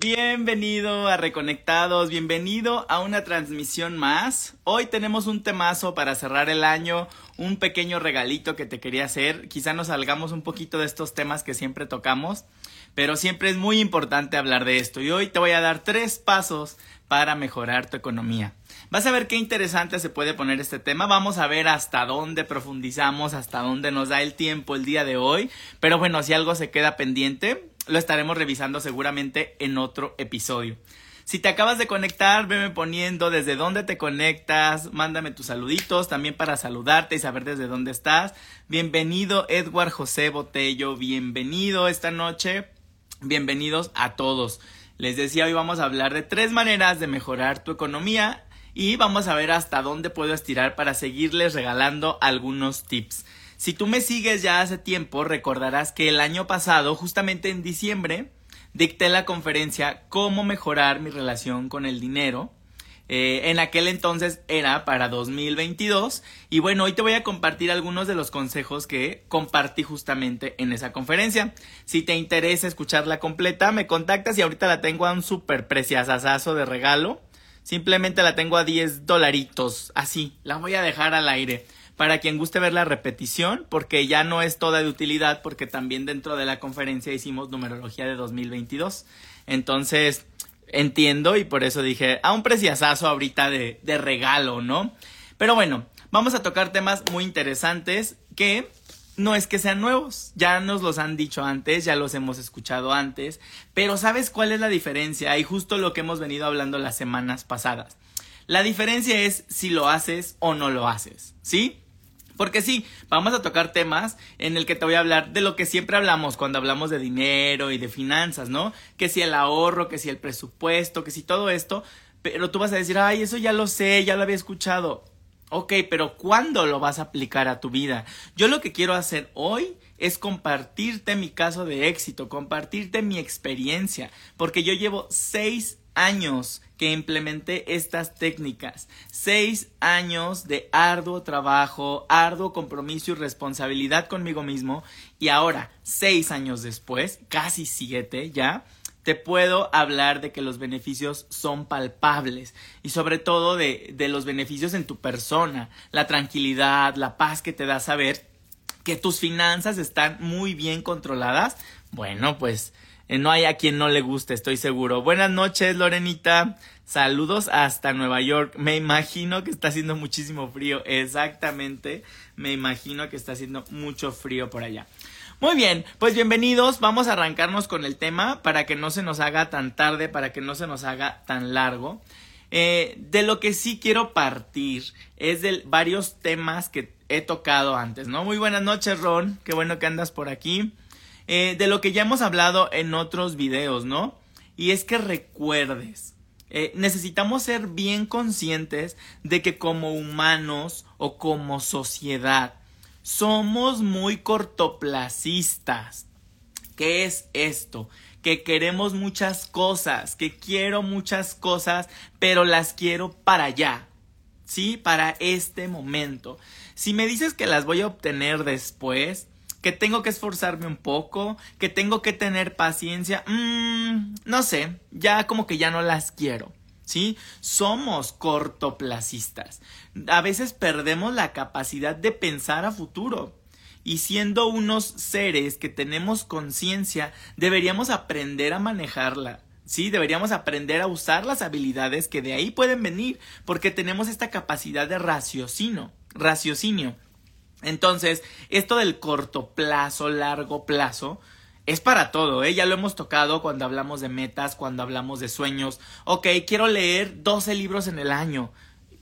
Bienvenido a Reconectados, bienvenido a una transmisión más. Hoy tenemos un temazo para cerrar el año, un pequeño regalito que te quería hacer. Quizá nos salgamos un poquito de estos temas que siempre tocamos, pero siempre es muy importante hablar de esto. Y hoy te voy a dar tres pasos para mejorar tu economía. Vas a ver qué interesante se puede poner este tema. Vamos a ver hasta dónde profundizamos, hasta dónde nos da el tiempo el día de hoy. Pero bueno, si algo se queda pendiente, lo estaremos revisando seguramente en otro episodio. Si te acabas de conectar, veme poniendo desde dónde te conectas, mándame tus saluditos también para saludarte y saber desde dónde estás. Bienvenido Edward José Botello, bienvenido esta noche, bienvenidos a todos. Les decía, hoy vamos a hablar de tres maneras de mejorar tu economía y vamos a ver hasta dónde puedo estirar para seguirles regalando algunos tips. Si tú me sigues ya hace tiempo, recordarás que el año pasado, justamente en diciembre, dicté la conferencia Cómo mejorar mi relación con el dinero. Eh, en aquel entonces era para 2022 y bueno, hoy te voy a compartir algunos de los consejos que compartí justamente en esa conferencia. Si te interesa escucharla completa, me contactas y ahorita la tengo a un super preciasazazo de regalo. Simplemente la tengo a 10 dolaritos, así, la voy a dejar al aire para quien guste ver la repetición, porque ya no es toda de utilidad, porque también dentro de la conferencia hicimos numerología de 2022. Entonces, entiendo y por eso dije, a un preciazazo ahorita de, de regalo, ¿no? Pero bueno, vamos a tocar temas muy interesantes que no es que sean nuevos, ya nos los han dicho antes, ya los hemos escuchado antes, pero ¿sabes cuál es la diferencia? Y justo lo que hemos venido hablando las semanas pasadas. La diferencia es si lo haces o no lo haces, ¿sí? Porque sí, vamos a tocar temas en el que te voy a hablar de lo que siempre hablamos cuando hablamos de dinero y de finanzas, ¿no? Que si el ahorro, que si el presupuesto, que si todo esto, pero tú vas a decir, ay, eso ya lo sé, ya lo había escuchado. Ok, pero ¿cuándo lo vas a aplicar a tu vida? Yo lo que quiero hacer hoy es compartirte mi caso de éxito, compartirte mi experiencia, porque yo llevo seis años que implementé estas técnicas. Seis años de arduo trabajo, arduo compromiso y responsabilidad conmigo mismo. Y ahora, seis años después, casi siete ya, te puedo hablar de que los beneficios son palpables y sobre todo de, de los beneficios en tu persona, la tranquilidad, la paz que te da saber que tus finanzas están muy bien controladas. Bueno, pues no hay a quien no le guste, estoy seguro. Buenas noches, Lorenita. Saludos hasta Nueva York. Me imagino que está haciendo muchísimo frío. Exactamente. Me imagino que está haciendo mucho frío por allá. Muy bien, pues bienvenidos. Vamos a arrancarnos con el tema para que no se nos haga tan tarde, para que no se nos haga tan largo. Eh, de lo que sí quiero partir es de varios temas que he tocado antes, ¿no? Muy buenas noches, Ron. Qué bueno que andas por aquí. Eh, de lo que ya hemos hablado en otros videos, ¿no? Y es que recuerdes, eh, necesitamos ser bien conscientes de que como humanos o como sociedad somos muy cortoplacistas. ¿Qué es esto? Que queremos muchas cosas, que quiero muchas cosas, pero las quiero para allá. ¿Sí? Para este momento. Si me dices que las voy a obtener después, que tengo que esforzarme un poco, que tengo que tener paciencia, mmm, no sé, ya como que ya no las quiero. ¿Sí? Somos cortoplacistas. A veces perdemos la capacidad de pensar a futuro. Y siendo unos seres que tenemos conciencia, deberíamos aprender a manejarla. Sí, deberíamos aprender a usar las habilidades que de ahí pueden venir, porque tenemos esta capacidad de raciocinio, raciocinio. Entonces, esto del corto plazo, largo plazo, es para todo, ¿eh? Ya lo hemos tocado cuando hablamos de metas, cuando hablamos de sueños. Ok, quiero leer 12 libros en el año,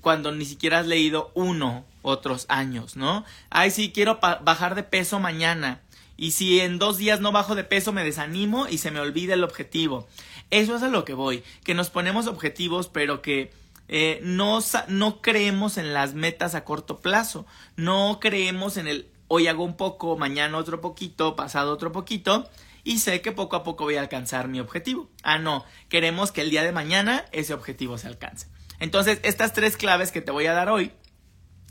cuando ni siquiera has leído uno otros años, ¿no? Ay, sí, quiero bajar de peso mañana. Y si en dos días no bajo de peso, me desanimo y se me olvida el objetivo. Eso es a lo que voy, que nos ponemos objetivos, pero que eh, no, no creemos en las metas a corto plazo, no creemos en el hoy hago un poco, mañana otro poquito, pasado otro poquito, y sé que poco a poco voy a alcanzar mi objetivo. Ah, no, queremos que el día de mañana ese objetivo se alcance. Entonces, estas tres claves que te voy a dar hoy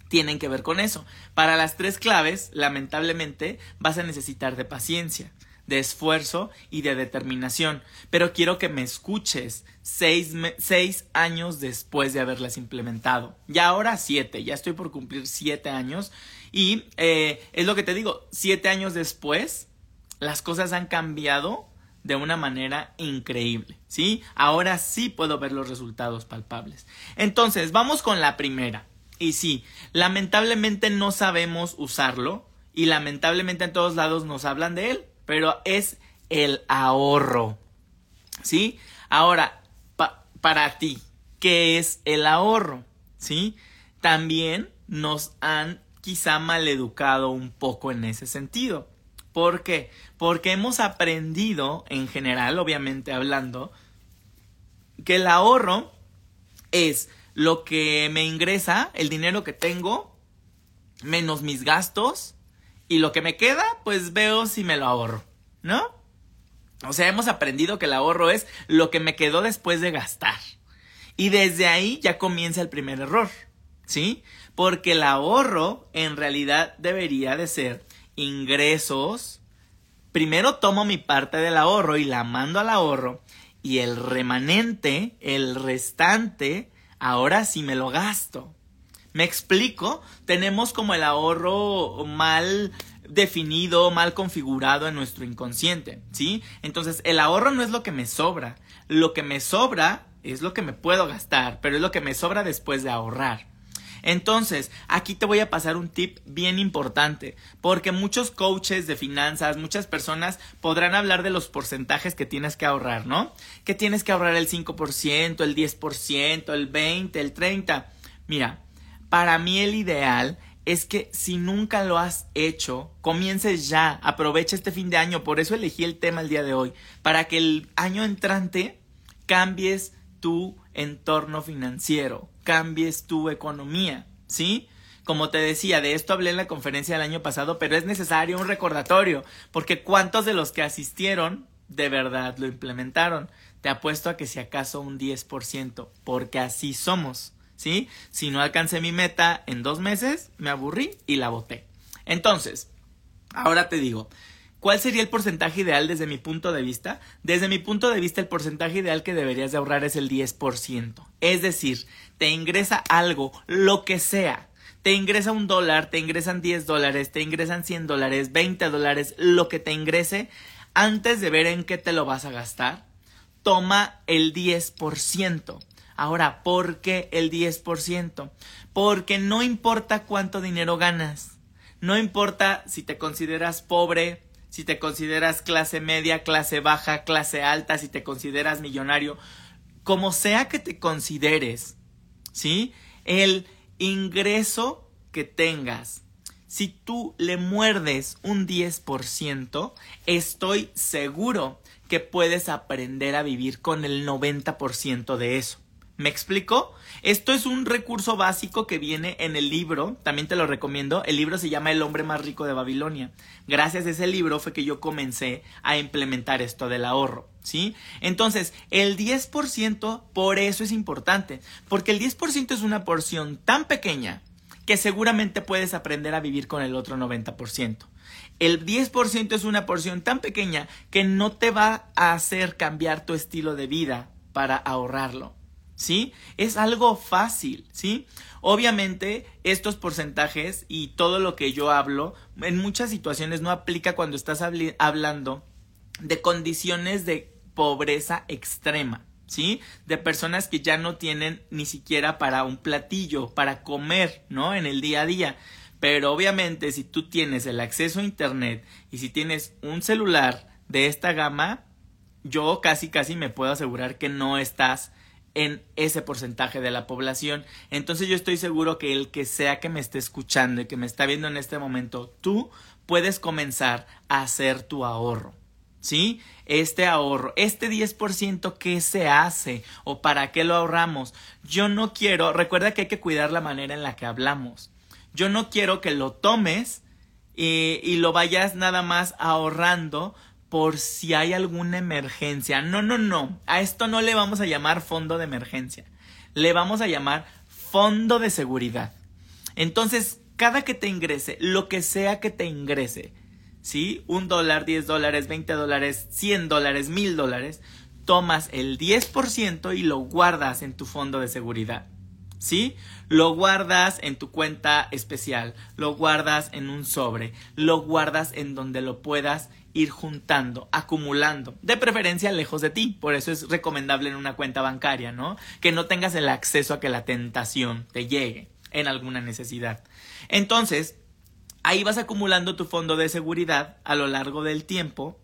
tienen que ver con eso. Para las tres claves, lamentablemente, vas a necesitar de paciencia, de esfuerzo y de determinación. Pero quiero que me escuches seis, seis, años después de haberlas implementado. Ya ahora siete, ya estoy por cumplir siete años. Y eh, es lo que te digo, siete años después, las cosas han cambiado de una manera increíble, ¿sí? Ahora sí puedo ver los resultados palpables. Entonces, vamos con la primera. Y sí, lamentablemente no sabemos usarlo y lamentablemente en todos lados nos hablan de él, pero es el ahorro, ¿sí? Ahora, para ti, ¿qué es el ahorro? ¿Sí? También nos han quizá maleducado un poco en ese sentido. ¿Por qué? Porque hemos aprendido, en general, obviamente hablando, que el ahorro es lo que me ingresa, el dinero que tengo, menos mis gastos, y lo que me queda, pues veo si me lo ahorro, ¿no? O sea, hemos aprendido que el ahorro es lo que me quedó después de gastar. Y desde ahí ya comienza el primer error, ¿sí? Porque el ahorro en realidad debería de ser ingresos, primero tomo mi parte del ahorro y la mando al ahorro y el remanente, el restante, ahora sí me lo gasto. ¿Me explico? Tenemos como el ahorro mal definido, mal configurado en nuestro inconsciente, ¿sí? Entonces, el ahorro no es lo que me sobra. Lo que me sobra es lo que me puedo gastar, pero es lo que me sobra después de ahorrar. Entonces, aquí te voy a pasar un tip bien importante, porque muchos coaches de finanzas, muchas personas podrán hablar de los porcentajes que tienes que ahorrar, ¿no? Que tienes que ahorrar el 5%, el 10%, el 20%, el 30%. Mira, para mí el ideal es que si nunca lo has hecho, comiences ya, aprovecha este fin de año, por eso elegí el tema el día de hoy, para que el año entrante cambies tu entorno financiero, cambies tu economía, ¿sí? Como te decía, de esto hablé en la conferencia del año pasado, pero es necesario un recordatorio, porque ¿cuántos de los que asistieron de verdad lo implementaron? Te apuesto a que si acaso un 10%, porque así somos, ¿sí? Si no alcancé mi meta en dos meses, me aburrí y la boté. Entonces, ahora te digo, ¿Cuál sería el porcentaje ideal desde mi punto de vista? Desde mi punto de vista, el porcentaje ideal que deberías de ahorrar es el 10%. Es decir, te ingresa algo, lo que sea. Te ingresa un dólar, te ingresan 10 dólares, te ingresan 100 dólares, 20 dólares, lo que te ingrese, antes de ver en qué te lo vas a gastar, toma el 10%. Ahora, ¿por qué el 10%? Porque no importa cuánto dinero ganas. No importa si te consideras pobre, si te consideras clase media, clase baja, clase alta, si te consideras millonario, como sea que te consideres, ¿sí? El ingreso que tengas, si tú le muerdes un 10%, estoy seguro que puedes aprender a vivir con el 90% de eso. ¿Me explico? Esto es un recurso básico que viene en el libro, también te lo recomiendo, el libro se llama El hombre más rico de Babilonia. Gracias a ese libro fue que yo comencé a implementar esto del ahorro, ¿sí? Entonces, el 10% por eso es importante, porque el 10% es una porción tan pequeña que seguramente puedes aprender a vivir con el otro 90%. El 10% es una porción tan pequeña que no te va a hacer cambiar tu estilo de vida para ahorrarlo. ¿Sí? Es algo fácil, ¿sí? Obviamente, estos porcentajes y todo lo que yo hablo, en muchas situaciones no aplica cuando estás hablando de condiciones de pobreza extrema, ¿sí? De personas que ya no tienen ni siquiera para un platillo, para comer, ¿no? En el día a día. Pero obviamente, si tú tienes el acceso a Internet y si tienes un celular de esta gama, yo casi casi me puedo asegurar que no estás en ese porcentaje de la población. Entonces yo estoy seguro que el que sea que me esté escuchando y que me está viendo en este momento, tú puedes comenzar a hacer tu ahorro. ¿Sí? Este ahorro, este 10% ¿qué se hace o para qué lo ahorramos? Yo no quiero, recuerda que hay que cuidar la manera en la que hablamos. Yo no quiero que lo tomes y, y lo vayas nada más ahorrando por si hay alguna emergencia. No, no, no. A esto no le vamos a llamar fondo de emergencia. Le vamos a llamar fondo de seguridad. Entonces, cada que te ingrese, lo que sea que te ingrese, ¿sí? Un dólar, diez dólares, veinte dólares, cien dólares, mil dólares, tomas el 10% y lo guardas en tu fondo de seguridad. ¿Sí? Lo guardas en tu cuenta especial, lo guardas en un sobre, lo guardas en donde lo puedas ir juntando, acumulando, de preferencia lejos de ti. Por eso es recomendable en una cuenta bancaria, ¿no? Que no tengas el acceso a que la tentación te llegue en alguna necesidad. Entonces, ahí vas acumulando tu fondo de seguridad a lo largo del tiempo.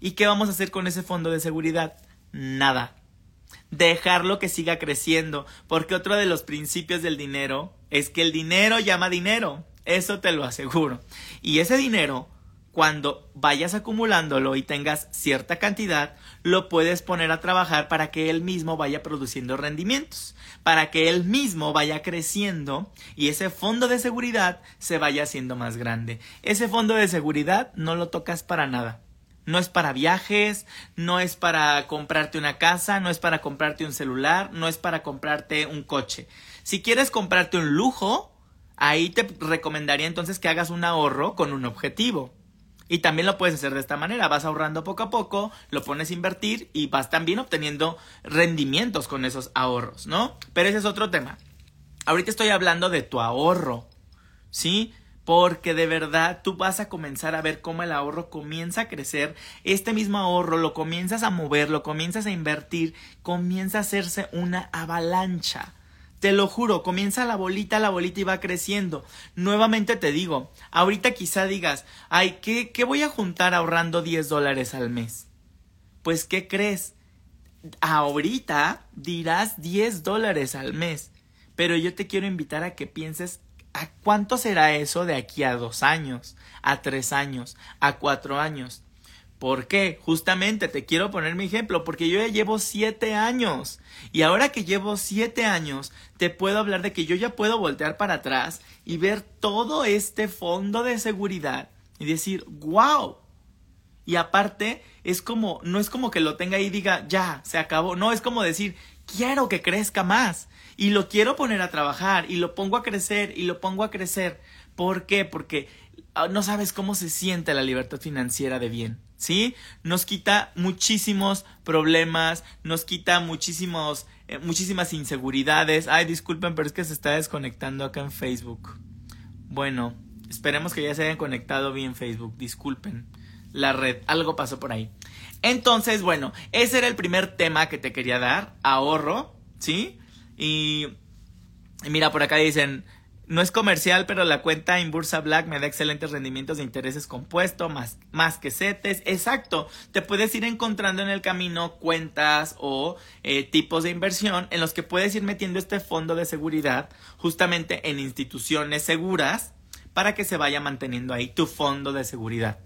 ¿Y qué vamos a hacer con ese fondo de seguridad? Nada dejarlo que siga creciendo, porque otro de los principios del dinero es que el dinero llama dinero, eso te lo aseguro. Y ese dinero, cuando vayas acumulándolo y tengas cierta cantidad, lo puedes poner a trabajar para que él mismo vaya produciendo rendimientos, para que él mismo vaya creciendo y ese fondo de seguridad se vaya haciendo más grande. Ese fondo de seguridad no lo tocas para nada. No es para viajes, no es para comprarte una casa, no es para comprarte un celular, no es para comprarte un coche. Si quieres comprarte un lujo, ahí te recomendaría entonces que hagas un ahorro con un objetivo. Y también lo puedes hacer de esta manera, vas ahorrando poco a poco, lo pones a invertir y vas también obteniendo rendimientos con esos ahorros, ¿no? Pero ese es otro tema. Ahorita estoy hablando de tu ahorro, ¿sí? porque de verdad tú vas a comenzar a ver cómo el ahorro comienza a crecer, este mismo ahorro lo comienzas a mover, lo comienzas a invertir, comienza a hacerse una avalancha. Te lo juro, comienza la bolita, la bolita y va creciendo. Nuevamente te digo, ahorita quizá digas, ay, ¿qué, qué voy a juntar ahorrando 10 dólares al mes? Pues, ¿qué crees? Ahorita dirás 10 dólares al mes, pero yo te quiero invitar a que pienses ¿A cuánto será eso de aquí a dos años, a tres años, a cuatro años? ¿Por qué? Justamente te quiero poner mi ejemplo, porque yo ya llevo siete años. Y ahora que llevo siete años, te puedo hablar de que yo ya puedo voltear para atrás y ver todo este fondo de seguridad y decir, wow. Y aparte, es como, no es como que lo tenga ahí y diga, ya, se acabó. No, es como decir, quiero que crezca más y lo quiero poner a trabajar y lo pongo a crecer y lo pongo a crecer. ¿Por qué? Porque ah, no sabes cómo se siente la libertad financiera de bien. ¿Sí? Nos quita muchísimos problemas, nos quita muchísimos, eh, muchísimas inseguridades. Ay, disculpen, pero es que se está desconectando acá en Facebook. Bueno, esperemos que ya se hayan conectado bien Facebook. Disculpen la red, algo pasó por ahí. Entonces, bueno, ese era el primer tema que te quería dar, ahorro, ¿sí? Y, mira, por acá dicen, no es comercial, pero la cuenta en Bursa Black me da excelentes rendimientos de intereses compuestos, más, más que setes. Exacto, te puedes ir encontrando en el camino cuentas o eh, tipos de inversión en los que puedes ir metiendo este fondo de seguridad justamente en instituciones seguras para que se vaya manteniendo ahí tu fondo de seguridad.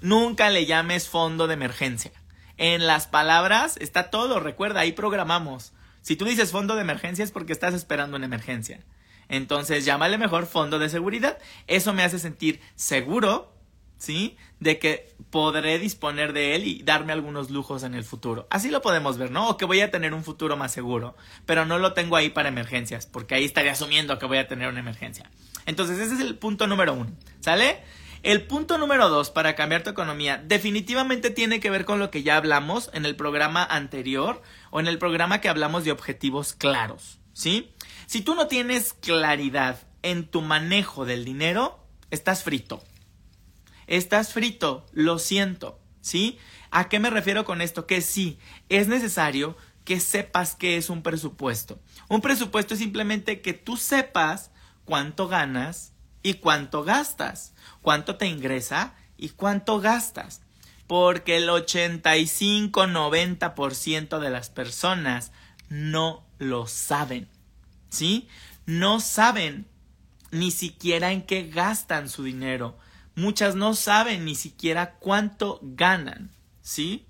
Nunca le llames fondo de emergencia. En las palabras está todo, recuerda, ahí programamos. Si tú dices fondo de emergencia es porque estás esperando una emergencia. Entonces, llámale mejor fondo de seguridad. Eso me hace sentir seguro, ¿sí? De que podré disponer de él y darme algunos lujos en el futuro. Así lo podemos ver, ¿no? O que voy a tener un futuro más seguro, pero no lo tengo ahí para emergencias, porque ahí estaría asumiendo que voy a tener una emergencia. Entonces, ese es el punto número uno, ¿sale? El punto número dos para cambiar tu economía definitivamente tiene que ver con lo que ya hablamos en el programa anterior o en el programa que hablamos de objetivos claros, ¿sí? Si tú no tienes claridad en tu manejo del dinero, estás frito. Estás frito, lo siento, ¿sí? ¿A qué me refiero con esto? Que sí, es necesario que sepas qué es un presupuesto. Un presupuesto es simplemente que tú sepas cuánto ganas y cuánto gastas cuánto te ingresa y cuánto gastas. Porque el 85-90% de las personas no lo saben. ¿Sí? No saben ni siquiera en qué gastan su dinero. Muchas no saben ni siquiera cuánto ganan. ¿Sí?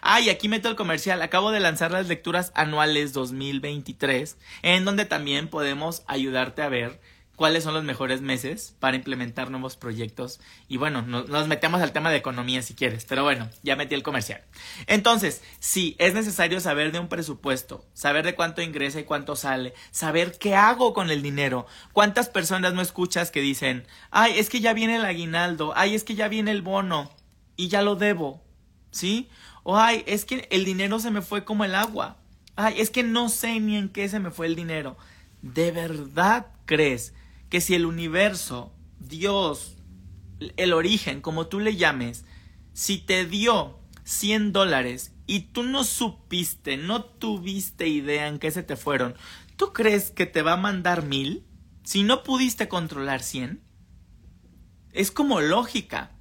Ah, aquí meto el comercial. Acabo de lanzar las lecturas anuales 2023, en donde también podemos ayudarte a ver cuáles son los mejores meses para implementar nuevos proyectos. Y bueno, nos, metemos al tema de economía si quieres, pero bueno, ya metí el comercial. Entonces, sí, es necesario saber de un presupuesto, saber de cuánto ingresa y cuánto sale, saber qué hago con el dinero. ¿Cuántas personas no escuchas que dicen, ay, es que ya viene el aguinaldo, ay, es que ya viene el bono y ya lo debo? ¿Sí? O ay, es que el dinero se me fue como el agua. Ay, es que no sé ni en qué se me fue el dinero. ¿De verdad crees que si el universo, Dios, el origen, como tú le llames, si te dio 100 dólares y tú no supiste, no tuviste idea en qué se te fueron, ¿tú crees que te va a mandar mil si no pudiste controlar 100? Es como lógica.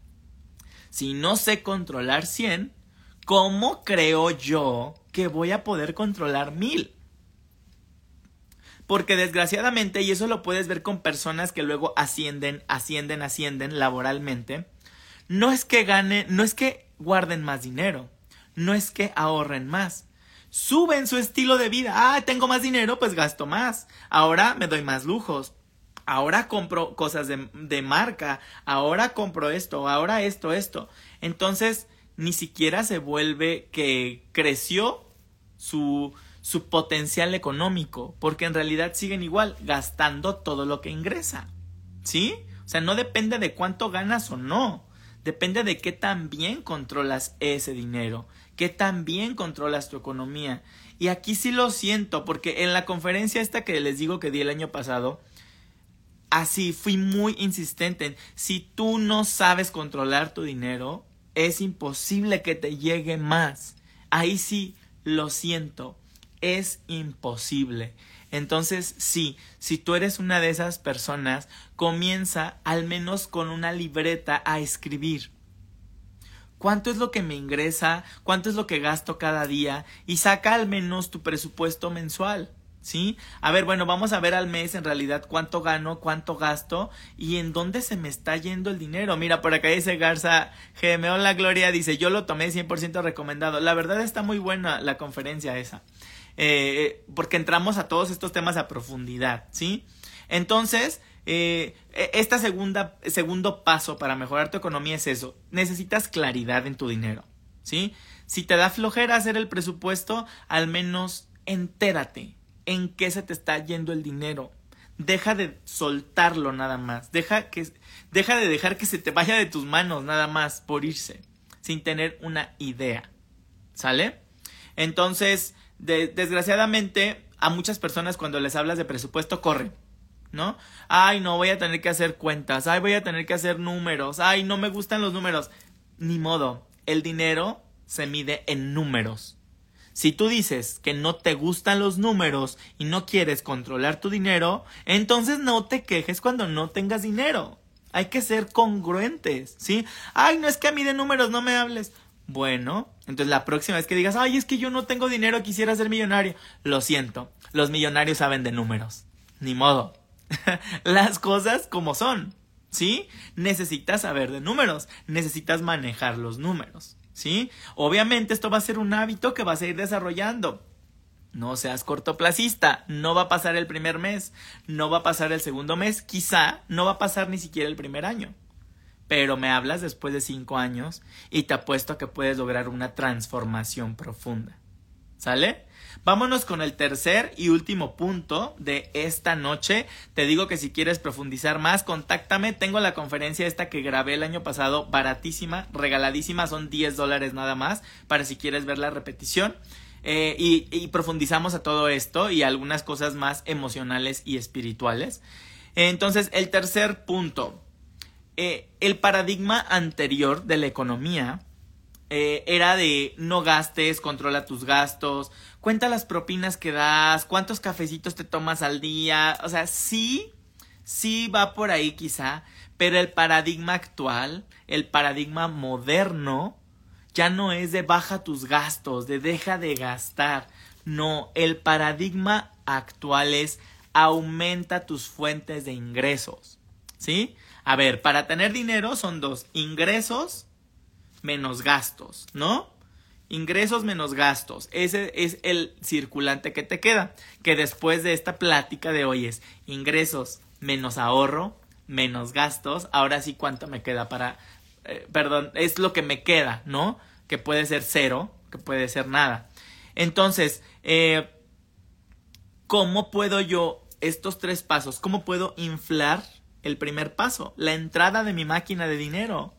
Si no sé controlar 100, ¿cómo creo yo que voy a poder controlar mil? Porque desgraciadamente, y eso lo puedes ver con personas que luego ascienden, ascienden, ascienden laboralmente, no es que ganen, no es que guarden más dinero, no es que ahorren más. Suben su estilo de vida. Ah, tengo más dinero, pues gasto más. Ahora me doy más lujos. Ahora compro cosas de, de marca. Ahora compro esto. Ahora esto, esto. Entonces, ni siquiera se vuelve que creció su, su potencial económico, porque en realidad siguen igual, gastando todo lo que ingresa. ¿Sí? O sea, no depende de cuánto ganas o no, depende de qué tan bien controlas ese dinero, qué tan bien controlas tu economía. Y aquí sí lo siento, porque en la conferencia esta que les digo que di el año pasado, así fui muy insistente en, si tú no sabes controlar tu dinero, es imposible que te llegue más. Ahí sí lo siento es imposible. Entonces, sí, si tú eres una de esas personas, comienza al menos con una libreta a escribir. ¿Cuánto es lo que me ingresa? ¿Cuánto es lo que gasto cada día? Y saca al menos tu presupuesto mensual. ¿Sí? A ver, bueno, vamos a ver al mes en realidad cuánto gano, cuánto gasto y en dónde se me está yendo el dinero. Mira, por acá dice Garza GM, la Gloria, dice, yo lo tomé 100% recomendado. La verdad está muy buena la conferencia esa. Eh, porque entramos a todos estos temas a profundidad, ¿sí? Entonces, eh, e, segunda, segundo paso para mejorar tu economía es eso, necesitas claridad en tu dinero, ¿sí? Si te da flojera hacer el presupuesto, al menos entérate en qué se te está yendo el dinero. Deja de soltarlo nada más. Deja, que, deja de dejar que se te vaya de tus manos nada más por irse, sin tener una idea. ¿Sale? Entonces, desgraciadamente, a muchas personas cuando les hablas de presupuesto corren, ¿no? Ay, no, voy a tener que hacer cuentas, ay, voy a tener que hacer números, ay, no me gustan los números. Ni modo, el dinero se mide en números. Si tú dices que no te gustan los números y no quieres controlar tu dinero, entonces no te quejes cuando no tengas dinero. Hay que ser congruentes, ¿sí? Ay, no es que a mí de números no me hables. Bueno, entonces la próxima vez que digas, ay, es que yo no tengo dinero, quisiera ser millonario. Lo siento, los millonarios saben de números. Ni modo. Las cosas como son. ¿Sí? Necesitas saber de números, necesitas manejar los números. ¿Sí? Obviamente esto va a ser un hábito que vas a ir desarrollando. No seas cortoplacista, no va a pasar el primer mes, no va a pasar el segundo mes, quizá no va a pasar ni siquiera el primer año pero me hablas después de cinco años y te apuesto a que puedes lograr una transformación profunda. ¿Sale? Vámonos con el tercer y último punto de esta noche. Te digo que si quieres profundizar más, contáctame. Tengo la conferencia esta que grabé el año pasado, baratísima, regaladísima, son 10 dólares nada más, para si quieres ver la repetición. Eh, y, profundizamos a todo esto y algunas cosas más emocionales y espirituales. Entonces, el tercer punto, eh, el paradigma anterior de la economía eh, era de no gastes, controla tus gastos, cuenta las propinas que das, cuántos cafecitos te tomas al día, o sea, sí, sí va por ahí quizá, pero el paradigma actual, el paradigma moderno, ya no es de baja tus gastos, de deja de gastar, no, el paradigma actual es aumenta tus fuentes de ingresos, ¿sí? A ver, para tener dinero son dos, ingresos menos gastos, ¿no? Ingresos menos gastos. Ese es el circulante que te queda. Que después de esta plática de hoy es ingresos menos ahorro, menos gastos, ahora sí cuánto me queda para, eh, perdón, es lo que me queda, ¿no? Que puede ser cero, que puede ser nada. Entonces, eh, ¿cómo puedo yo estos tres pasos, cómo puedo inflar el primer paso, la entrada de mi máquina de dinero?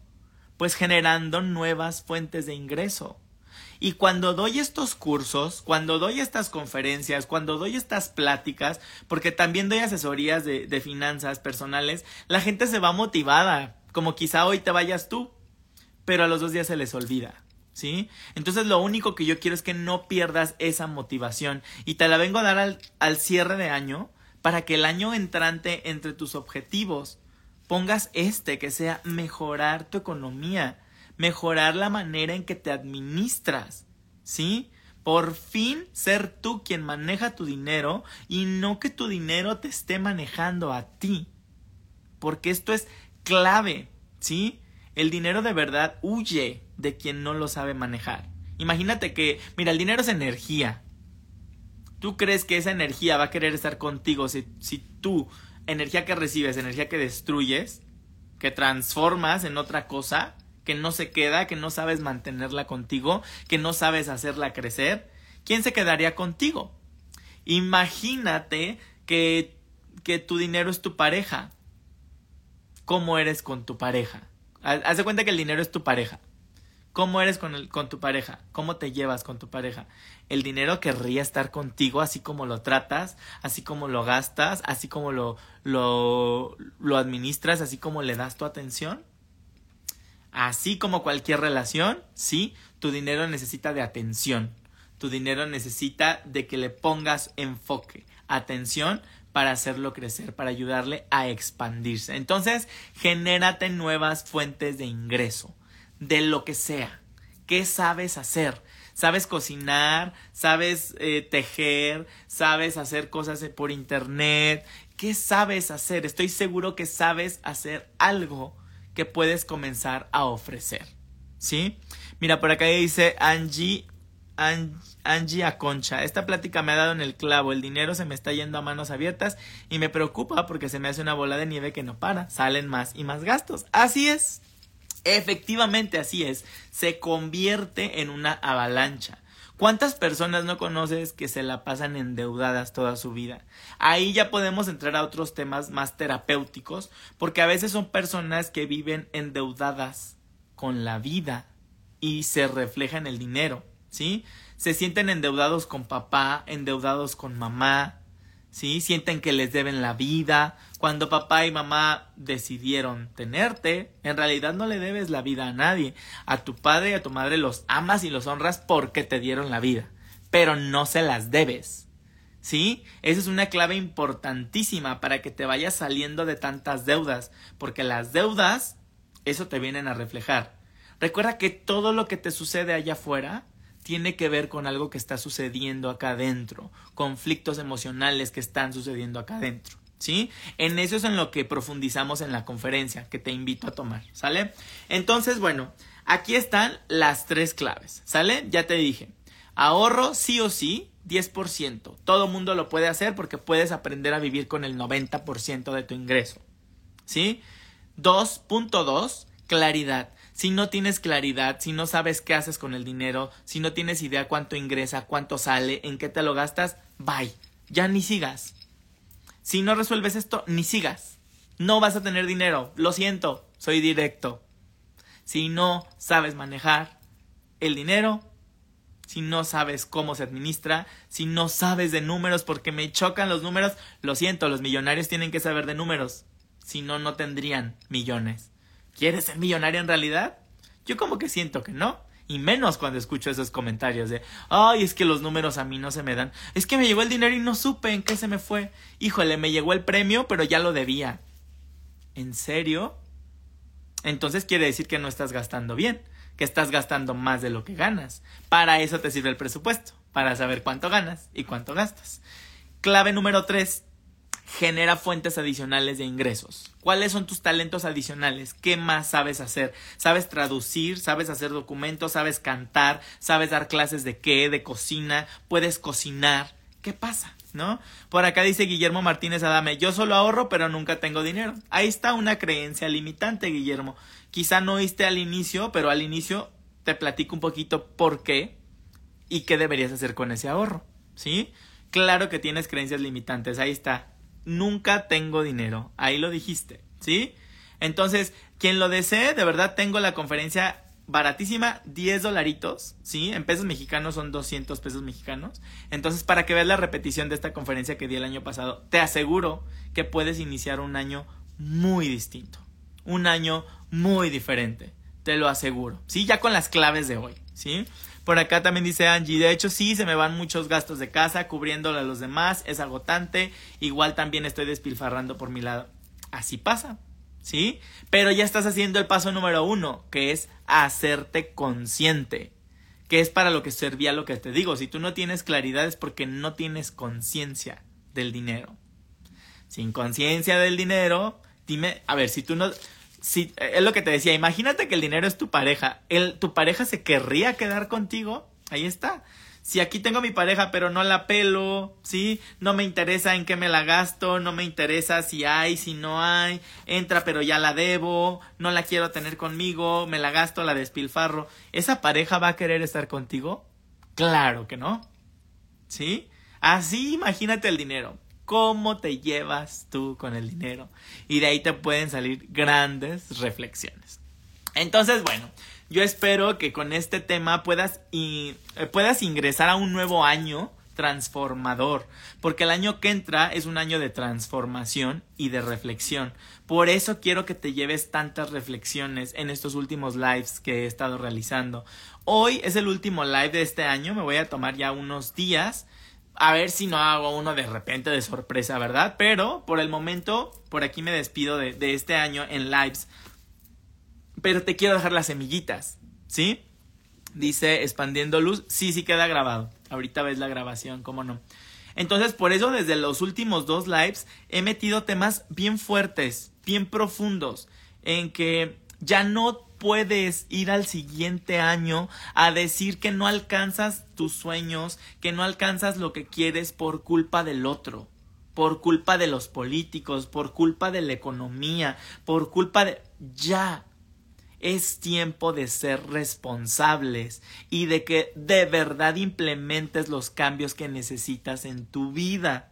Pues generando nuevas fuentes de ingreso. Y cuando doy estos cursos, cuando doy estas conferencias, cuando doy estas pláticas, porque también doy asesorías de, finanzas personales, la gente se va motivada, como quizá hoy te vayas tú, pero a los dos días se les olvida. ¿Sí? Entonces lo único que yo quiero es que no pierdas esa motivación y te la vengo a dar al, al cierre de año para que el año entrante entre tus objetivos pongas este que sea mejorar tu economía, mejorar la manera en que te administras, ¿sí? Por fin ser tú quien maneja tu dinero y no que tu dinero te esté manejando a ti. Porque esto es clave, ¿sí? El dinero de verdad huye de quien no lo sabe manejar. Imagínate que, mira, el dinero es energía. ¿Tú crees que esa energía va a querer estar contigo si, si tú, energía que recibes, energía que destruyes, que transformas en otra cosa? que no se queda, que no sabes mantenerla contigo, que no sabes hacerla crecer, ¿quién se quedaría contigo? Imagínate que, que tu dinero es tu pareja. ¿Cómo eres con tu pareja? Haz de cuenta que el dinero es tu pareja. ¿Cómo eres con, el, con tu pareja? ¿Cómo te llevas con tu pareja? ¿El dinero querría estar contigo así como lo tratas, así como lo gastas, así como lo, lo, lo administras, así como le das tu atención? Así como cualquier relación, sí, tu dinero necesita de atención. Tu dinero necesita de que le pongas enfoque, atención para hacerlo crecer, para ayudarle a expandirse. Entonces, genérate nuevas fuentes de ingreso, de lo que sea. ¿Qué sabes hacer? ¿Sabes cocinar? ¿Sabes eh, tejer? ¿Sabes hacer cosas por internet? ¿Qué sabes hacer? Estoy seguro que sabes hacer algo que puedes comenzar a ofrecer. ¿Sí? Mira, por acá dice Angie, Angie Aconcha. Esta plática me ha dado en el clavo. El dinero se me está yendo a manos abiertas y me preocupa porque se me hace una bola de nieve que no para. Salen más y más gastos. Así es. Efectivamente, así es. Se convierte en una avalancha. ¿Cuántas personas no conoces que se la pasan endeudadas toda su vida? Ahí ya podemos entrar a otros temas más terapéuticos, porque a veces son personas que viven endeudadas con la vida y se refleja en el dinero, ¿sí? Se sienten endeudados con papá, endeudados con mamá, ¿sí? Sienten que les deben la vida. Cuando papá y mamá decidieron tenerte, en realidad no le debes la vida a nadie. A tu padre y a tu madre los amas y los honras porque te dieron la vida, pero no se las debes. ¿Sí? Esa es una clave importantísima para que te vayas saliendo de tantas deudas, porque las deudas, eso te vienen a reflejar. Recuerda que todo lo que te sucede allá afuera tiene que ver con algo que está sucediendo acá adentro, conflictos emocionales que están sucediendo acá adentro. ¿Sí? En eso es en lo que profundizamos en la conferencia que te invito a tomar, ¿sale? Entonces, bueno, aquí están las tres claves, ¿sale? Ya te dije, ahorro sí o sí, 10%. Todo mundo lo puede hacer porque puedes aprender a vivir con el 90% de tu ingreso, ¿sí? 2.2, claridad. Si no tienes claridad, si no sabes qué haces con el dinero, si no tienes idea cuánto ingresa, cuánto sale, en qué te lo gastas, bye. Ya ni sigas. Si no resuelves esto, ni sigas. No vas a tener dinero. Lo siento, soy directo. Si no sabes manejar el dinero, si no sabes cómo se administra, si no sabes de números porque me chocan los números, lo siento, los millonarios tienen que saber de números. Si no, no tendrían millones. ¿Quieres ser millonario en realidad? Yo como que siento que no. Y menos cuando escucho esos comentarios de, ay, es que los números a mí no se me dan. Es que me llegó el dinero y no supe en qué se me fue. Híjole, me llegó el premio, pero ya lo debía. ¿En serio? Entonces quiere decir que no estás gastando bien, que estás gastando más de lo que ganas. Para eso te sirve el presupuesto, para saber cuánto ganas y cuánto gastas. Clave número 3 genera fuentes adicionales de ingresos. ¿Cuáles son tus talentos adicionales? ¿Qué más sabes hacer? ¿Sabes traducir? ¿Sabes hacer documentos? ¿Sabes cantar? ¿Sabes dar clases de qué? ¿De cocina? ¿Puedes cocinar? ¿Qué pasa? ¿no? Por acá dice Guillermo Martínez Adame, yo solo ahorro pero nunca tengo dinero. Ahí está una creencia limitante, Guillermo. Quizá no oíste al inicio, pero al inicio te platico un poquito por qué y qué deberías hacer con ese ahorro, ¿sí? Claro que tienes creencias limitantes, ahí está. Nunca tengo dinero, ahí lo dijiste, ¿sí? Entonces, quien lo desee, de verdad tengo la conferencia baratísima, 10 dolaritos, ¿sí? En pesos mexicanos son 200 pesos mexicanos. Entonces, para que veas la repetición de esta conferencia que di el año pasado, te aseguro que puedes iniciar un año muy distinto. Un año muy diferente. Te lo aseguro. Sí, ya con las claves de hoy, ¿sí? Por acá también dice Angie, de hecho sí, se me van muchos gastos de casa cubriéndole a los demás, es agotante, igual también estoy despilfarrando por mi lado. Así pasa, ¿sí? Pero ya estás haciendo el paso número uno, que es hacerte consciente, que es para lo que servía lo que te digo. Si tú no tienes claridad es porque no tienes conciencia del dinero. Sin conciencia del dinero, dime, a ver, si tú no... Si, es lo que te decía, imagínate que el dinero es tu pareja. El, ¿Tu pareja se querría quedar contigo? Ahí está si aquí tengo mi pareja pero no la pelo, ¿sí? No me interesa en qué me la gasto, no me interesa si hay, si no hay, entra pero ya la debo, no la quiero tener conmigo, me la gasto, la despilfarro. ¿Esa pareja va a querer estar contigo? Claro que no. ¿Sí? Así imagínate el dinero. ¿Cómo te llevas tú con el dinero? Y de ahí te pueden salir grandes reflexiones. Entonces, bueno, yo espero que con este tema puedas, eh, puedas ingresar a un nuevo año transformador, porque el año que entra es un año de transformación y de reflexión. Por eso quiero que te lleves tantas reflexiones en estos últimos lives que he estado realizando. Hoy es el último live de este año, me voy a tomar ya unos días. A ver si no hago uno de repente de sorpresa, ¿verdad? Pero por el momento, por aquí me despido de, este año en lives pero te quiero dejar las semillitas, ¿sí? Dice expandiendo luz, sí, sí queda grabado. Ahorita ves la grabación, cómo no. Entonces, por eso desde los últimos dos lives he metido temas bien fuertes, bien profundos, en que ya no puedes ir al siguiente año a decir que no alcanzas tus sueños, que no alcanzas lo que quieres por culpa del otro, por culpa de los políticos, por culpa de la economía, por culpa de... Ya, es tiempo de ser responsables y de que de verdad implementes los cambios que necesitas en tu vida.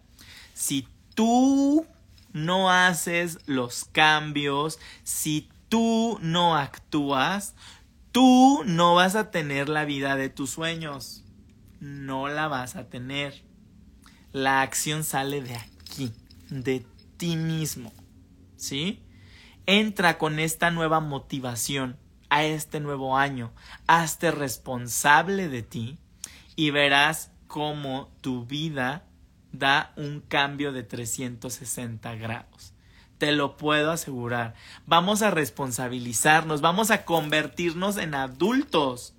Si tú no haces los cambios, si tú no actúas, tú no vas a tener la vida de tus sueños. No la vas a tener. La acción sale de aquí, de ti mismo. ¿Sí? Entra con esta nueva motivación a este nuevo año. Hazte responsable de ti y verás cómo tu vida da un cambio de 360 grados. Te lo puedo asegurar. Vamos a responsabilizarnos, vamos a convertirnos en adultos.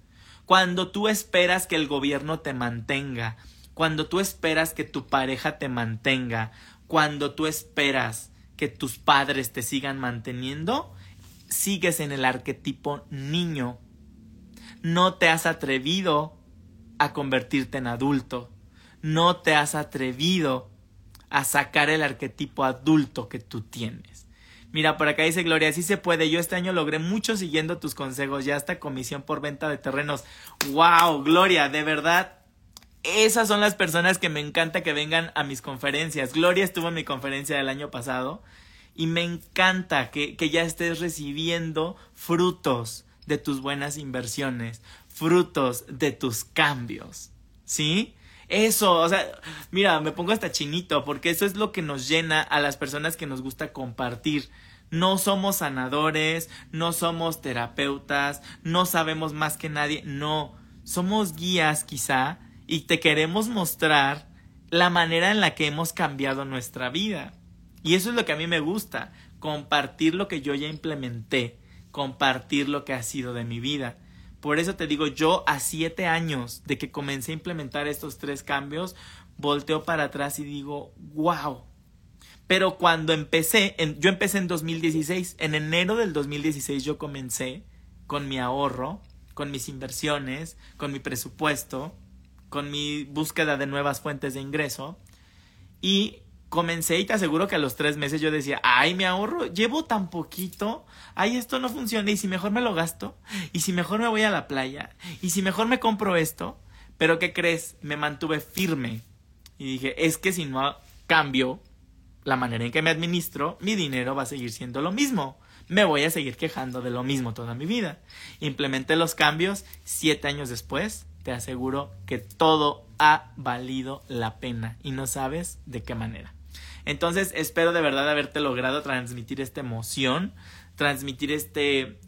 Cuando tú esperas que el gobierno te mantenga, cuando tú esperas que tu pareja te mantenga, cuando tú esperas que tus padres te sigan manteniendo, sigues en el arquetipo niño. No te has atrevido a convertirte en adulto. No te has atrevido a sacar el arquetipo adulto que tú tienes. Mira, por acá dice Gloria, sí se puede. Yo este año logré mucho siguiendo tus consejos, ya hasta comisión por venta de terrenos. ¡Wow! Gloria, de verdad, esas son las personas que me encanta que vengan a mis conferencias. Gloria estuvo en mi conferencia del año pasado y me encanta que, que ya estés recibiendo frutos de tus buenas inversiones, frutos de tus cambios. ¿Sí? Eso, o sea, mira, me pongo hasta chinito porque eso es lo que nos llena a las personas que nos gusta compartir. No somos sanadores, no somos terapeutas, no sabemos más que nadie, no, somos guías quizá y te queremos mostrar la manera en la que hemos cambiado nuestra vida. Y eso es lo que a mí me gusta, compartir lo que yo ya implementé, compartir lo que ha sido de mi vida. Por eso te digo, yo a siete años de que comencé a implementar estos tres cambios, volteo para atrás y digo, wow. Pero cuando empecé, yo empecé en 2016, en enero del 2016 yo comencé con mi ahorro, con mis inversiones, con mi presupuesto, con mi búsqueda de nuevas fuentes de ingreso. Y comencé y te aseguro que a los tres meses yo decía, ay, me ahorro, llevo tan poquito, ay, esto no funciona, y si mejor me lo gasto, y si mejor me voy a la playa, y si mejor me compro esto, pero ¿qué crees? Me mantuve firme y dije, es que si no cambio la manera en que me administro, mi dinero va a seguir siendo lo mismo. Me voy a seguir quejando de lo mismo toda mi vida. Implementé los cambios, siete años después, te aseguro que todo ha valido la pena y no sabes de qué manera. Entonces espero de verdad haberte logrado transmitir esta emoción, transmitir este,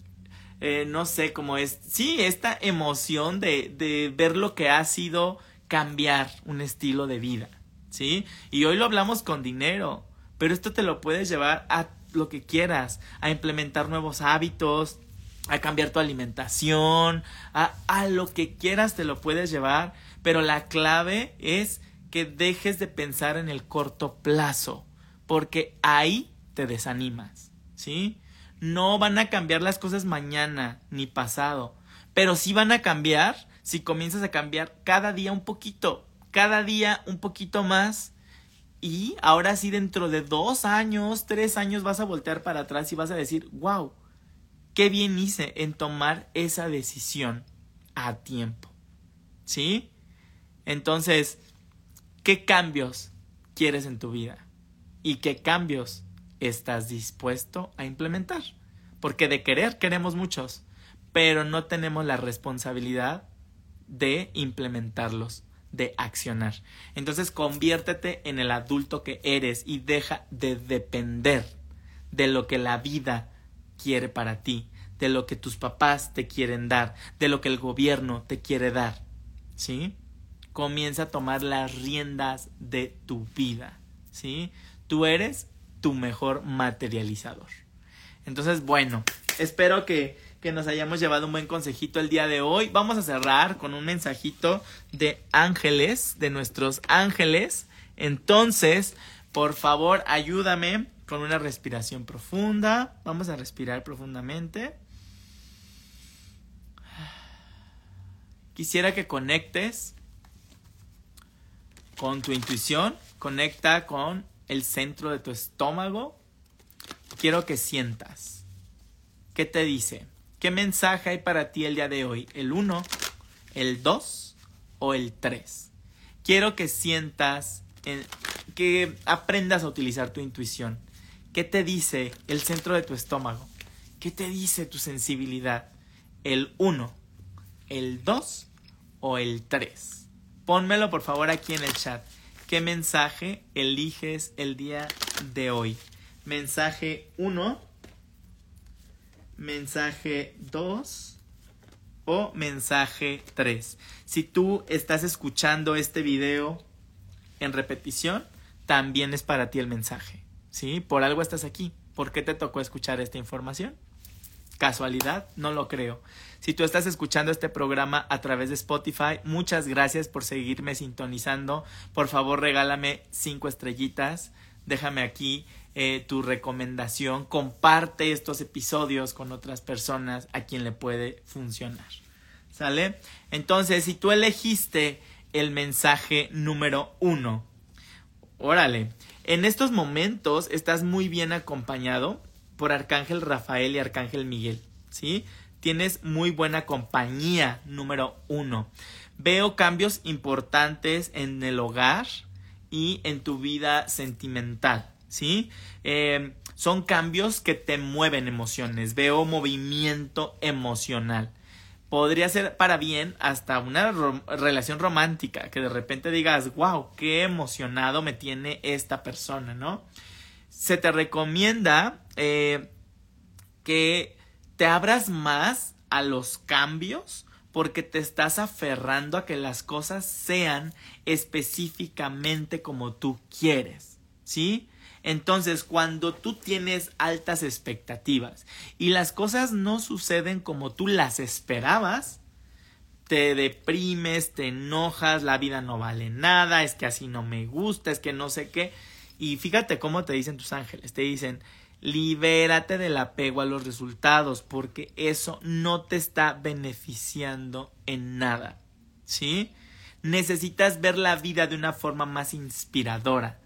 eh, no sé cómo es, sí, esta emoción de, de ver lo que ha sido cambiar un estilo de vida, ¿sí? Y hoy lo hablamos con dinero, pero esto te lo puedes llevar a lo que quieras, a implementar nuevos hábitos, a cambiar tu alimentación, a, a lo que quieras te lo puedes llevar, pero la clave es que dejes de pensar en el corto plazo, porque ahí te desanimas, ¿sí? No van a cambiar las cosas mañana ni pasado, pero sí van a cambiar si comienzas a cambiar cada día un poquito, cada día un poquito más. Y ahora sí, dentro de dos años, tres años, vas a voltear para atrás y vas a decir, wow, qué bien hice en tomar esa decisión a tiempo. ¿Sí? Entonces, ¿Qué cambios quieres en tu vida? ¿Y qué cambios estás dispuesto a implementar? Porque de querer queremos muchos, pero no tenemos la responsabilidad de implementarlos, de accionar. Entonces conviértete en el adulto que eres y deja de depender de lo que la vida quiere para ti, de lo que tus papás te quieren dar, de lo que el gobierno te quiere dar. ¿Sí? Comienza a tomar las riendas de tu vida, ¿sí? Tú eres tu mejor materializador. Entonces, bueno, espero que, que nos hayamos llevado un buen consejito el día de hoy. Vamos a cerrar con un mensajito de ángeles, de nuestros ángeles. Entonces, por favor, ayúdame con una respiración profunda. Vamos a respirar profundamente. Quisiera que conectes con tu intuición, conecta con el centro de tu estómago. Quiero que sientas. ¿Qué te dice? ¿Qué mensaje hay para ti el día de hoy? ¿El 1, el 2 o el 3? Quiero que sientas, que aprendas a utilizar tu intuición. ¿Qué te dice el centro de tu estómago? ¿Qué te dice tu sensibilidad? ¿El 1, el 2 o el 3? Pónmelo por favor aquí en el chat. ¿Qué mensaje eliges el día de hoy? Mensaje 1, mensaje 2 o mensaje 3. Si tú estás escuchando este video en repetición, también es para ti el mensaje. ¿Sí? Por algo estás aquí. ¿Por qué te tocó escuchar esta información? ¿Casualidad? No lo creo. Si tú estás escuchando este programa a través de Spotify, muchas gracias por seguirme sintonizando. Por favor, regálame cinco estrellitas. Déjame aquí eh, tu recomendación. Comparte estos episodios con otras personas a quien le puede funcionar. ¿Sale? Entonces, si tú elegiste el mensaje número uno, órale, en estos momentos estás muy bien acompañado por Arcángel Rafael y Arcángel Miguel, ¿sí? Tienes muy buena compañía, número uno. Veo cambios importantes en el hogar y en tu vida sentimental, ¿sí? Eh, son cambios que te mueven emociones. Veo movimiento emocional. Podría ser para bien hasta una relación romántica, que de repente digas, wow, qué emocionado me tiene esta persona, ¿no? se te recomienda eh, que te abras más a los cambios porque te estás aferrando a que las cosas sean específicamente como tú quieres, ¿sí? Entonces, cuando tú tienes altas expectativas y las cosas no suceden como tú las esperabas, te deprimes, te enojas, la vida no vale nada, es que así no me gusta, es que no sé qué. Y fíjate cómo te dicen tus ángeles, te dicen, libérate del apego a los resultados, porque eso no te está beneficiando en nada, ¿sí? Necesitas ver la vida de una forma más inspiradora,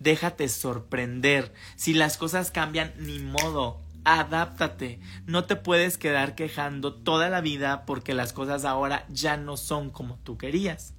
Déjate sorprender. Si las cosas cambian, ni modo. Adáptate. No te puedes quedar quejando toda la vida porque las cosas ahora ya no son como tú querías.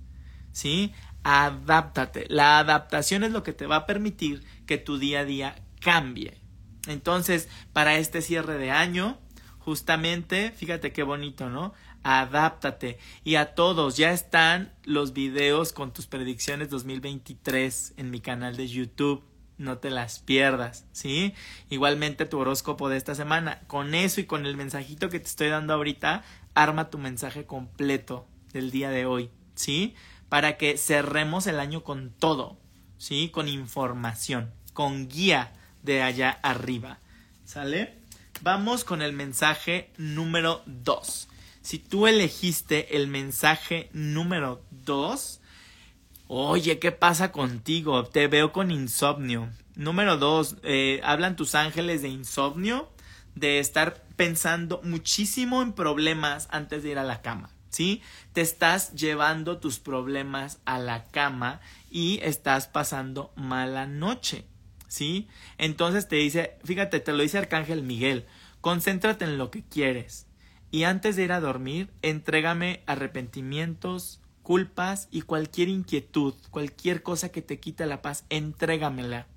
¿Sí? Adáptate. La adaptación es lo que te va a permitir que tu día a día cambie. Entonces, para este cierre de año, justamente, fíjate qué bonito, ¿no? Adáptate. Y a todos, ya están los videos con tus predicciones 2023 en mi canal de YouTube. No te las pierdas, ¿sí? Igualmente tu horóscopo de esta semana. Con eso y con el mensajito que te estoy dando ahorita, arma tu mensaje completo del día de hoy, ¿sí? Para que cerremos el año con todo, ¿sí? Con información, con guía de allá arriba. ¿Sale? Vamos con el mensaje número 2. Si tú elegiste el mensaje número 2, oye, ¿qué pasa contigo? Te veo con insomnio. Número 2, eh, hablan tus ángeles de insomnio, de estar pensando muchísimo en problemas antes de ir a la cama. ¿Sí? Te estás llevando tus problemas a la cama y estás pasando mala noche. ¿Sí? Entonces te dice, fíjate, te lo dice Arcángel Miguel, concéntrate en lo que quieres. Y antes de ir a dormir, entrégame arrepentimientos, culpas y cualquier inquietud, cualquier cosa que te quite la paz, entrégamela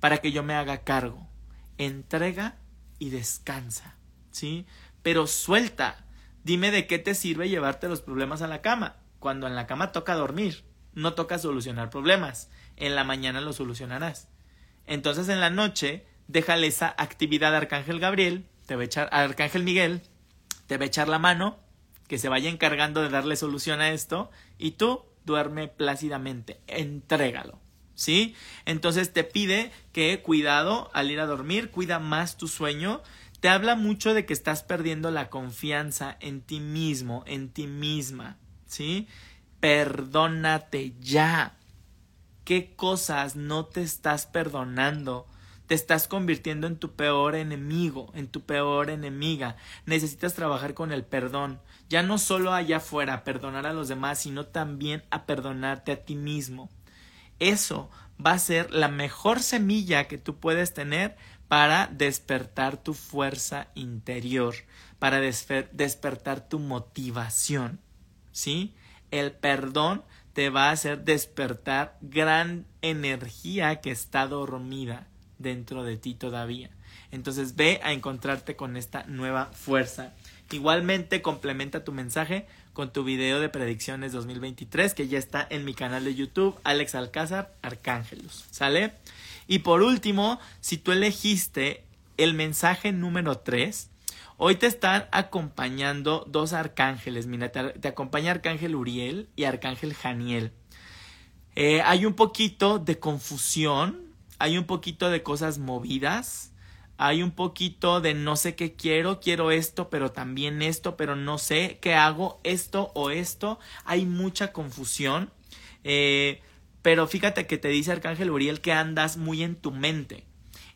para que yo me haga cargo. Entrega y descansa, ¿sí? Pero suelta. Dime de qué te sirve llevarte los problemas a la cama, cuando en la cama toca dormir, no toca solucionar problemas. En la mañana lo solucionarás. Entonces en la noche, déjale esa actividad a Arcángel Gabriel, te va a echar, a Arcángel Miguel, te va a echar la mano, que se vaya encargando de darle solución a esto, y tú duerme plácidamente, entrégalo. ¿Sí? Entonces te pide que cuidado al ir a dormir, cuida más tu sueño, te habla mucho de que estás perdiendo la confianza en ti mismo, en ti misma, ¿sí? Perdónate ya qué cosas no te estás perdonando. Te estás convirtiendo en tu peor enemigo, en tu peor enemiga. Necesitas trabajar con el perdón. Ya no solo allá afuera, perdonar a los demás, sino también a perdonarte a ti mismo. Eso va a ser la mejor semilla que tú puedes tener para despertar tu fuerza interior, para despertar tu motivación. ¿Sí? El perdón te va a hacer despertar gran energía que está dormida dentro de ti todavía. Entonces ve a encontrarte con esta nueva fuerza. Igualmente complementa tu mensaje con tu video de predicciones 2023 que ya está en mi canal de YouTube, Alex Alcázar Arcángelus. ¿Sale? Y por último, si tú elegiste el mensaje número 3, Hoy te están acompañando dos arcángeles. Mira, te, acompaña Arcángel Uriel y Arcángel Janiel. Eh, hay un poquito de confusión, hay un poquito de cosas movidas, hay un poquito de no sé qué quiero, quiero esto, pero también esto, pero no sé qué hago, esto o esto. Hay mucha confusión. Eh, pero fíjate que te dice Arcángel Uriel que andas muy en tu mente.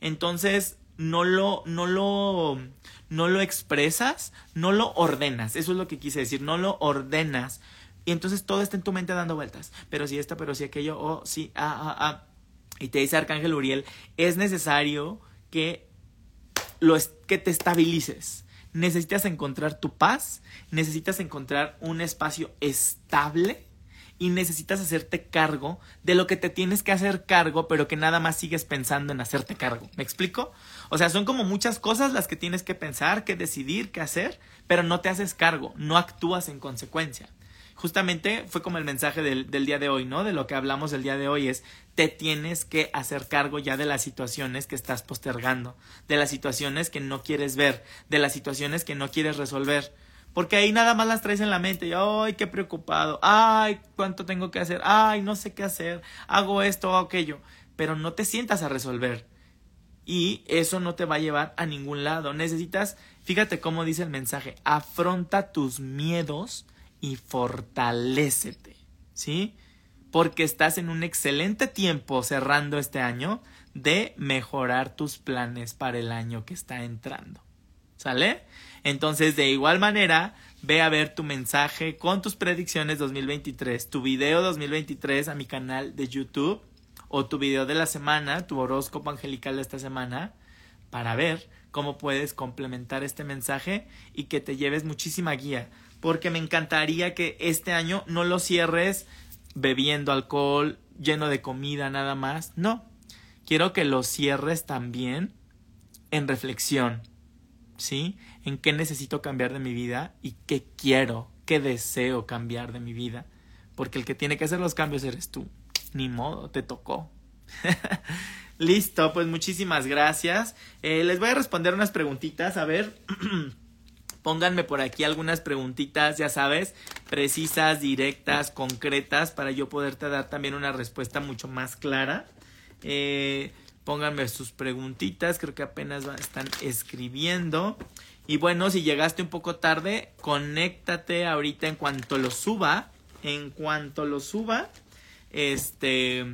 Entonces, no lo, no lo, no lo expresas, no lo ordenas. Eso es lo que quise decir, no lo ordenas. Y entonces todo está en tu mente dando vueltas. Pero si esto, pero si aquello, oh, sí, ah, ah, ah. Y te dice Arcángel Uriel, es necesario que, lo que te estabilices. Necesitas encontrar tu paz, necesitas encontrar un espacio estable y necesitas hacerte cargo de lo que te tienes que hacer cargo, pero que nada más sigues pensando en hacerte cargo. ¿Me explico? O sea, son como muchas cosas las que tienes que pensar, que decidir, que hacer, pero no te haces cargo, no actúas en consecuencia. Justamente fue como el mensaje del, del día de hoy, ¿no? De lo que hablamos el día de hoy es, te tienes que hacer cargo ya de las situaciones que estás postergando, de las situaciones que no quieres ver, de las situaciones que no quieres resolver porque ahí nada más las traes en la mente. Y, ay, qué preocupado. Ay, cuánto tengo que hacer. Ay, no sé qué hacer. Hago esto o aquello. Pero no te sientas a resolver. Y eso no te va a llevar a ningún lado. Necesitas, fíjate cómo dice el mensaje, afronta tus miedos y fortalécete. ¿Sí? Porque estás en un excelente tiempo cerrando este año de mejorar tus planes para el año que está entrando. ¿Sale? Entonces, de igual manera, ve a ver tu mensaje con tus predicciones 2023, tu video 2023 a mi canal de YouTube, o tu video de la semana, tu horóscopo angelical de esta semana, para ver cómo puedes complementar este mensaje y que te lleves muchísima guía. Porque me encantaría que este año no lo cierres bebiendo alcohol, lleno de comida nada más. No, quiero que lo cierres también en reflexión, ¿sí? En qué necesito cambiar de mi vida y qué quiero, qué deseo cambiar de mi vida. Porque el que tiene que hacer los cambios eres tú. Ni modo, te tocó. Listo, pues muchísimas gracias. Eh, les voy a responder unas preguntitas. A ver, pónganme por aquí algunas preguntitas, ya sabes, precisas, directas, concretas, para yo poderte dar también una respuesta mucho más clara. Eh, pónganme sus preguntitas, creo que apenas están escribiendo. Y bueno, si llegaste un poco tarde, conéctate ahorita en cuanto lo suba. En cuanto lo suba, este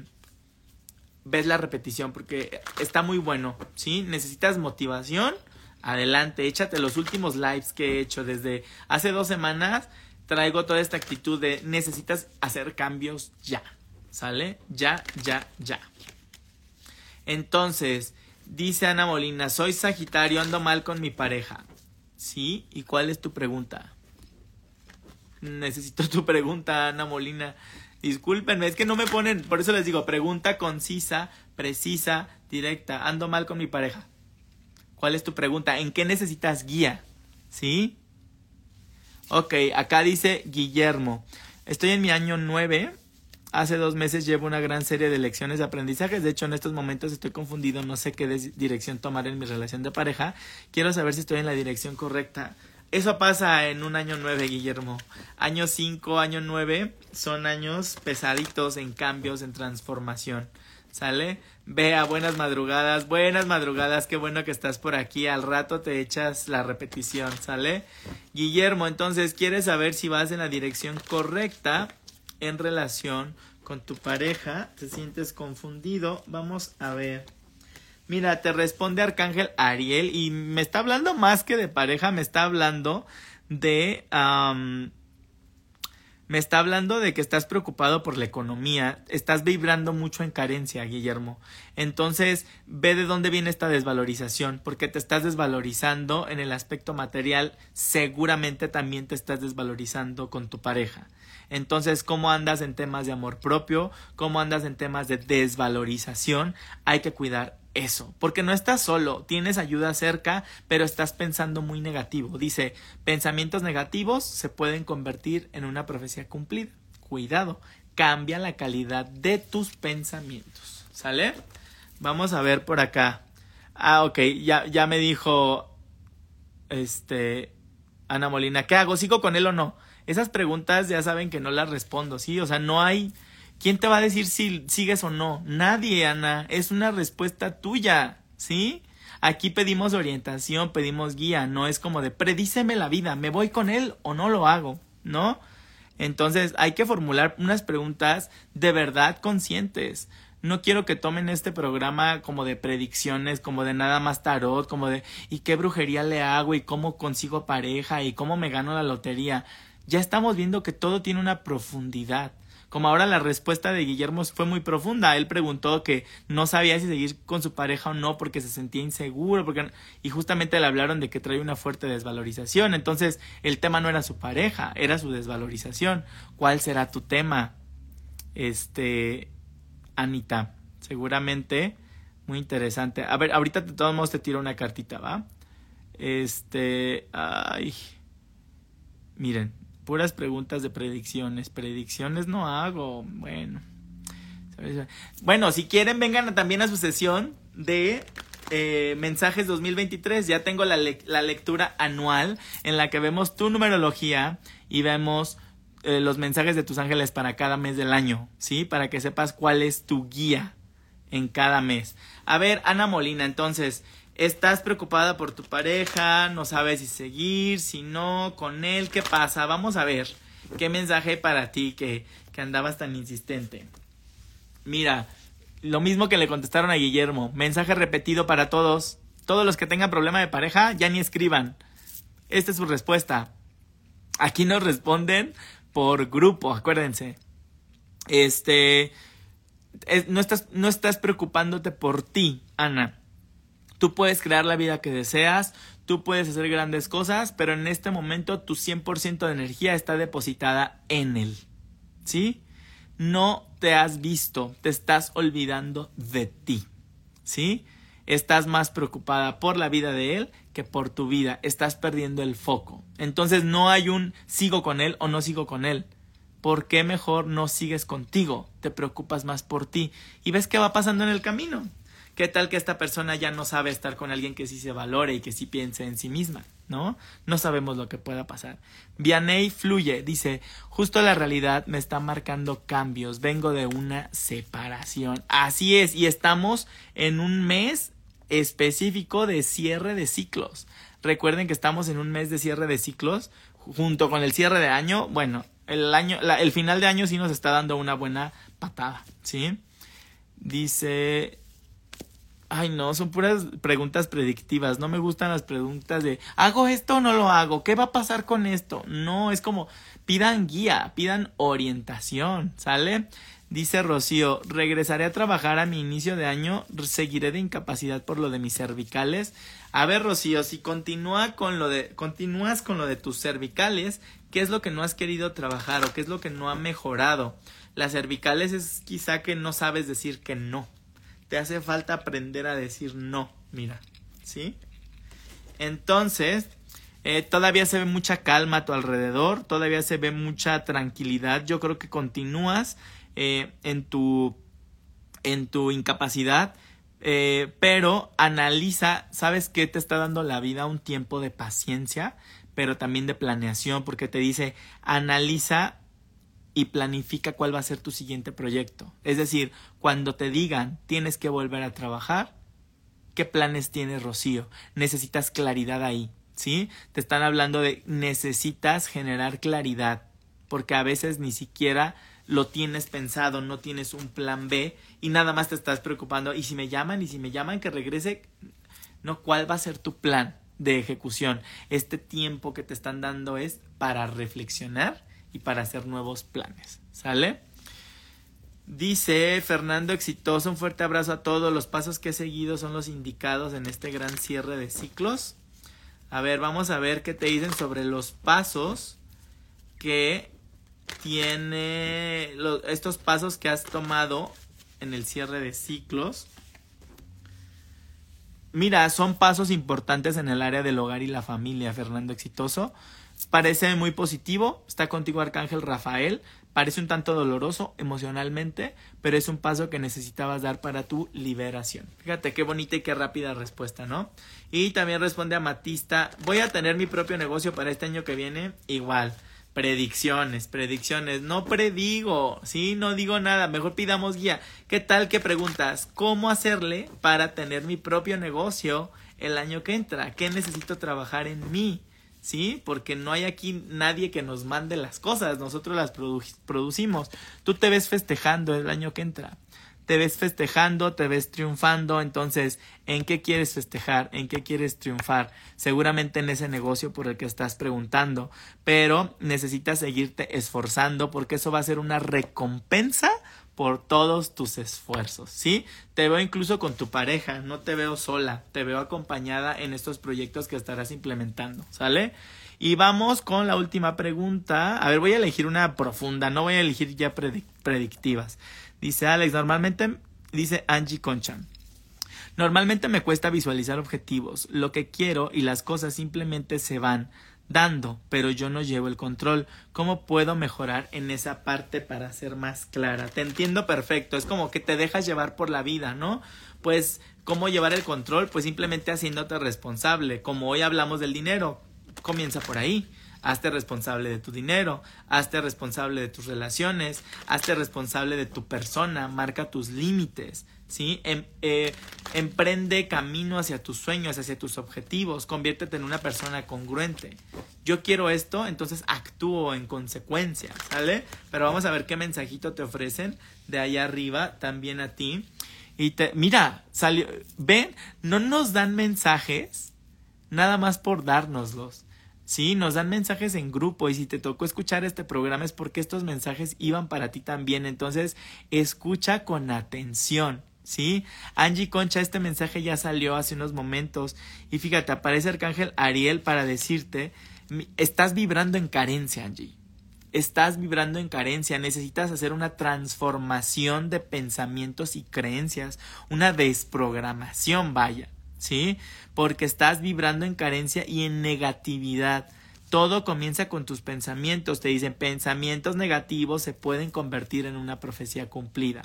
ves la repetición porque está muy bueno, ¿sí? Necesitas motivación, adelante, échate los últimos lives que he hecho desde hace dos semanas. Traigo toda esta actitud de necesitas hacer cambios ya, ¿sale? Ya, ya, ya. Entonces, dice Ana Molina, soy Sagitario, ando mal con mi pareja. ¿Sí? ¿Y cuál es tu pregunta? Necesito tu pregunta, Ana Molina. Discúlpenme, es que no me ponen, por eso les digo, pregunta concisa, precisa, directa. Ando mal con mi pareja. ¿Cuál es tu pregunta? ¿En qué necesitas guía? ¿Sí? Ok, acá dice Guillermo. Estoy en mi año 9 Hace dos meses llevo una gran serie de lecciones de aprendizajes. De hecho, en estos momentos estoy confundido, no sé qué dirección tomar en mi relación de pareja. Quiero saber si estoy en la dirección correcta. Eso pasa en un año nueve, Guillermo. Año cinco, año nueve son años pesaditos en cambios, en transformación. ¿Sale? Vea, buenas madrugadas, buenas madrugadas, qué bueno que estás por aquí. Al rato te echas la repetición, ¿sale? Guillermo, entonces, ¿quieres saber si vas en la dirección correcta? En relación con tu pareja, te sientes confundido, vamos a ver. Mira, te responde Arcángel Ariel y me está hablando más que de pareja, me está hablando de me está hablando de que estás preocupado por la economía, estás vibrando mucho en carencia, Guillermo. Entonces, ve de dónde viene esta desvalorización, porque te estás desvalorizando en el aspecto material, seguramente también te estás desvalorizando con tu pareja. Entonces, ¿cómo andas en temas de amor propio? ¿Cómo andas en temas de desvalorización? Hay que cuidar eso, porque no estás solo, tienes ayuda cerca, pero estás pensando muy negativo. Dice, pensamientos negativos se pueden convertir en una profecía cumplida. Cuidado, cambia la calidad de tus pensamientos. ¿Sale? Vamos a ver por acá. Ah, ok, ya, ya me dijo este Ana Molina, ¿qué hago? ¿Sigo con él o no? Esas preguntas ya saben que no las respondo, ¿sí? O sea, no hay ¿Quién te va a decir si sigues o no? Nadie, Ana. Es una respuesta tuya, ¿sí? Aquí pedimos orientación, pedimos guía, no es como de predíceme la vida, ¿me voy con él o no lo hago? ¿No? Entonces hay que formular unas preguntas de verdad conscientes. No quiero que tomen este programa como de predicciones, como de nada más tarot, como de ¿y qué brujería le hago? ¿y cómo consigo pareja? ¿y cómo me gano la lotería? Ya estamos viendo que todo tiene una profundidad como ahora la respuesta de Guillermo fue muy profunda. Él preguntó que no sabía si seguir con su pareja o no porque se sentía inseguro, porque y justamente le hablaron de que trae una fuerte desvalorización. Entonces, el tema no era su pareja, era su desvalorización. ¿Cuál será tu tema? Este Anita, seguramente muy interesante. A ver, ahorita de todos modos te tiro una cartita, ¿va? Este, ay. Miren, puras preguntas de predicciones. Predicciones no hago. Bueno. Bueno, si quieren, vengan también a su sesión de eh, mensajes 2023. Ya tengo la, la, lectura anual en la que vemos tu numerología y vemos eh, los mensajes de tus ángeles para cada mes del año, ¿sí? Para que sepas cuál es tu guía en cada mes. A ver, Ana Molina, entonces, Estás preocupada por tu pareja, no sabes si seguir, si no, con él, ¿qué pasa? Vamos a ver qué mensaje para ti que, que andabas tan insistente. Mira, lo mismo que le contestaron a Guillermo, mensaje repetido para todos. Todos los que tengan problema de pareja, ya ni escriban. Esta es su respuesta. Aquí nos responden por grupo, acuérdense. Este, no, estás, no estás preocupándote por ti, Ana. Tú puedes crear la vida que deseas, tú puedes hacer grandes cosas, pero en este momento tu 100% de energía está depositada en él. ¿Sí? No te has visto, te estás olvidando de ti. ¿Sí? Estás más preocupada por la vida de él que por tu vida. Estás perdiendo el foco. Entonces no hay un sigo con él o no sigo con él. ¿Por qué mejor no sigues contigo? Te preocupas más por ti y ves qué va pasando en el camino. ¿Qué tal que esta persona ya no sabe estar con alguien que sí se valore y que sí piense en sí misma? ¿No? No sabemos lo que pueda pasar. Vianey fluye, dice, justo la realidad me está marcando cambios, vengo de una separación. Así es, y estamos en un mes específico de cierre de ciclos. Recuerden que estamos en un mes de cierre de ciclos junto con el cierre de año. Bueno, el año, el final de año sí nos está dando una buena patada, ¿sí? Dice, ay no, son puras preguntas predictivas. No me gustan las preguntas de, ¿hago esto o no lo hago? ¿Qué va a pasar con esto? No, es como, pidan guía, pidan orientación, ¿sale? Dice Rocío, regresaré a trabajar a mi inicio de año, seguiré de incapacidad por lo de mis cervicales. A ver, Rocío, si continúa con lo de, continúas con lo de tus cervicales, ¿qué es lo que no has querido trabajar o qué es lo que no ha mejorado? Las cervicales es quizá que no sabes decir que no. Te hace falta aprender a decir no, mira, ¿sí? Entonces, eh, todavía se ve mucha calma a tu alrededor, todavía se ve mucha tranquilidad. Yo creo que continúas eh, en, tu, en tu incapacidad, eh, pero analiza, ¿sabes qué te está dando la vida? Un tiempo de paciencia, pero también de planeación, porque te dice, analiza y planifica cuál va a ser tu siguiente proyecto. Es decir, cuando te digan tienes que volver a trabajar, ¿qué planes tienes, Rocío? Necesitas claridad ahí, ¿sí? Te están hablando de necesitas generar claridad, porque a veces ni siquiera lo tienes pensado, no tienes un plan B y nada más te estás preocupando. Y si me llaman, y si me llaman que regrese, no, ¿cuál va a ser tu plan de ejecución? Este tiempo que te están dando es para reflexionar y para hacer nuevos planes. ¿Sale? Dice Fernando Exitoso, un fuerte abrazo a todos. Los pasos que he seguido son los indicados en este gran cierre de ciclos. A ver, vamos a ver qué te dicen sobre los pasos que tiene estos pasos que has tomado en el cierre de ciclos. Mira, son pasos importantes en el área del hogar y la familia, Fernando Exitoso. Parece muy positivo, está contigo Arcángel Rafael, parece un tanto doloroso emocionalmente, pero es un paso que necesitabas dar para tu liberación. Fíjate qué bonita y qué rápida respuesta, ¿no? Y también responde a Matista, voy a tener mi propio negocio para este año que viene, igual. Predicciones, predicciones. No predigo, ¿sí? No digo nada. Mejor pidamos guía. ¿Qué tal que preguntas? ¿Cómo hacerle para tener mi propio negocio el año que entra? ¿Qué necesito trabajar en mí? ¿Sí? Porque no hay aquí nadie que nos mande las cosas. Nosotros las producimos. Tú te ves festejando el año que entra te ves festejando, te ves triunfando, entonces, ¿en qué quieres festejar? ¿En qué quieres triunfar? Seguramente en ese negocio por el que estás preguntando, pero necesitas seguirte esforzando porque eso va a ser una recompensa por todos tus esfuerzos, ¿sí? Te veo incluso con tu pareja, no te veo sola, te veo acompañada en estos proyectos que estarás implementando, ¿sale? Y vamos con la última pregunta. A ver, voy a elegir una profunda, no voy a elegir ya predictivas. Dice Alex, normalmente, dice Angie Conchan. Normalmente me cuesta visualizar objetivos, lo que quiero y las cosas simplemente se van dando, pero yo no llevo el control. ¿Cómo puedo mejorar en esa parte para ser más clara? Te entiendo perfecto, es como que te dejas llevar por la vida, ¿no? Pues, ¿cómo llevar el control? Pues simplemente haciéndote responsable. Como hoy hablamos del dinero, comienza por ahí. Hazte responsable de tu dinero, hazte responsable de tus relaciones, hazte responsable de tu persona, marca tus límites, ¿sí? Em, eh, emprende camino hacia tus sueños, hacia tus objetivos, conviértete en una persona congruente. Yo quiero esto, entonces actúo en consecuencia, ¿sale? Pero vamos a ver qué mensajito te ofrecen de allá arriba también a ti. Y te, mira, salió, ven, no nos dan mensajes nada más por dárnoslos Sí, nos dan mensajes en grupo y si te tocó escuchar este programa es porque estos mensajes iban para ti también. Entonces, escucha con atención. ¿Sí? Angie Concha, este mensaje ya salió hace unos momentos y fíjate, aparece Arcángel Ariel para decirte, estás vibrando en carencia, Angie. Estás vibrando en carencia, necesitas hacer una transformación de pensamientos y creencias, una desprogramación, vaya. ¿sí? Porque estás vibrando en carencia y en negatividad. Todo comienza con tus pensamientos. Te dicen pensamientos negativos se pueden convertir en una profecía cumplida.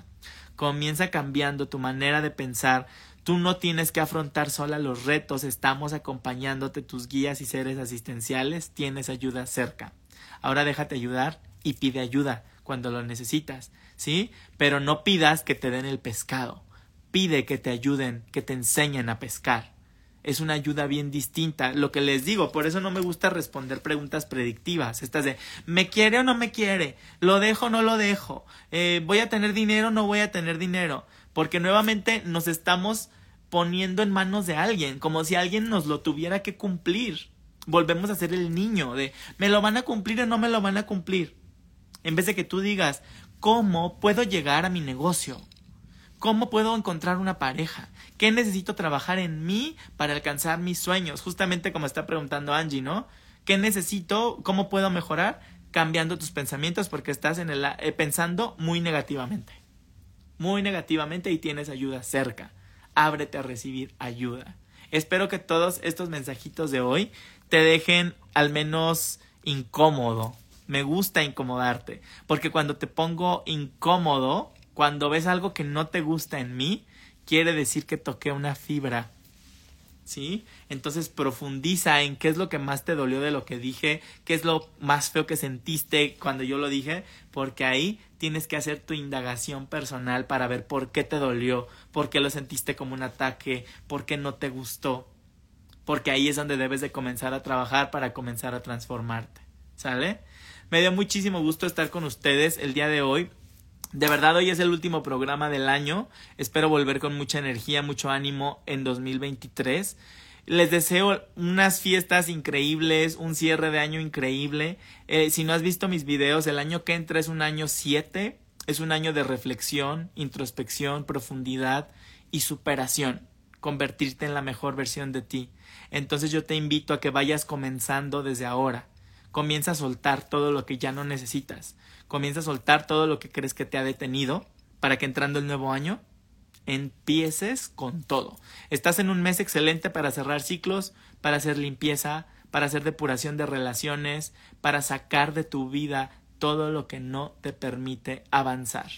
Comienza cambiando tu manera de pensar. Tú no tienes que afrontar sola los retos. Estamos acompañándote tus guías y seres asistenciales. Tienes ayuda cerca. Ahora déjate ayudar y pide ayuda cuando lo necesitas, ¿sí? Pero no pidas que te den el pescado pide que te ayuden, que te enseñen a pescar. Es una ayuda bien distinta. Lo que les digo, por eso no me gusta responder preguntas predictivas. Estas de ¿me quiere o no me quiere? ¿Lo dejo o no lo dejo? Eh, ¿Voy a tener dinero o no voy a tener dinero? Porque nuevamente nos estamos poniendo en manos de alguien, como si alguien nos lo tuviera que cumplir. Volvemos a ser el niño de ¿me lo van a cumplir o no me lo van a cumplir? En vez de que tú digas ¿cómo puedo llegar a mi negocio? ¿Cómo puedo encontrar una pareja? ¿Qué necesito trabajar en mí para alcanzar mis sueños? Justamente como está preguntando Angie, ¿no? ¿Qué necesito? ¿Cómo puedo mejorar? Cambiando tus pensamientos porque estás en eh, pensando muy negativamente. Muy negativamente y tienes ayuda cerca. Ábrete a recibir ayuda. Espero que todos estos mensajitos de hoy te dejen al menos incómodo. Me gusta incomodarte, porque cuando te pongo incómodo, cuando ves algo que no te gusta en mí, quiere decir que toqué una fibra. ¿Sí? Entonces profundiza en qué es lo que más te dolió de lo que dije, qué es lo más feo que sentiste cuando yo lo dije, porque ahí tienes que hacer tu indagación personal para ver por qué te dolió, por qué lo sentiste como un ataque, por qué no te gustó, porque ahí es donde debes de comenzar a trabajar para comenzar a transformarte. ¿Sale? Me dio muchísimo gusto estar con ustedes el día de hoy. De verdad, hoy es el último programa del año. Espero volver con mucha energía, mucho ánimo en 2023. Les deseo unas fiestas increíbles, un cierre de año increíble. Eh, si no has visto mis videos, el año que entra es un año 7. Es un año de reflexión, introspección, profundidad y superación. Convertirte en la mejor versión de ti. Entonces yo te invito a que vayas comenzando desde ahora. Comienza a soltar todo lo que ya no necesitas comienza a soltar todo lo que crees que te ha detenido para que entrando el nuevo año empieces con todo. Estás en un mes excelente para cerrar ciclos, para hacer limpieza, para hacer depuración de relaciones, para sacar de tu vida todo lo que no te permite avanzar.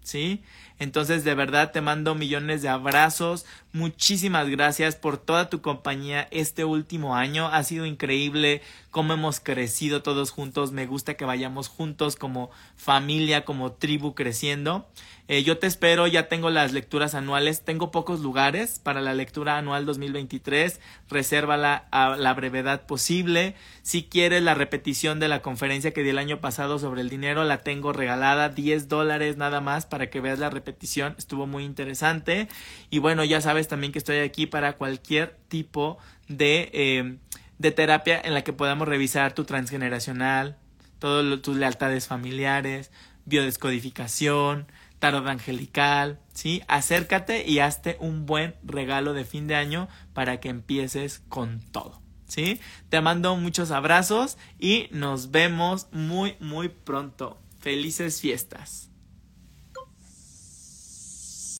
¿Sí? Entonces, de verdad te mando millones de abrazos. Muchísimas gracias por toda tu compañía este último año. Ha sido increíble cómo hemos crecido todos juntos. Me gusta que vayamos juntos como familia, como tribu creciendo. Eh, yo te espero, ya tengo las lecturas anuales. Tengo pocos lugares para la lectura anual 2023. Resérvala a la brevedad posible. Si quieres la repetición de la conferencia que di el año pasado sobre el dinero, la tengo regalada. 10 dólares nada más para que veas la repetición estuvo muy interesante. Y bueno, ya sabes también que estoy aquí para cualquier tipo de, eh, de terapia en la que podamos revisar tu transgeneracional, todas tus lealtades familiares, biodescodificación, tarot angelical, ¿sí? Acércate y hazte un buen regalo de fin de año para que empieces con todo, ¿sí? Te mando muchos abrazos y nos vemos muy, muy pronto. Felices fiestas.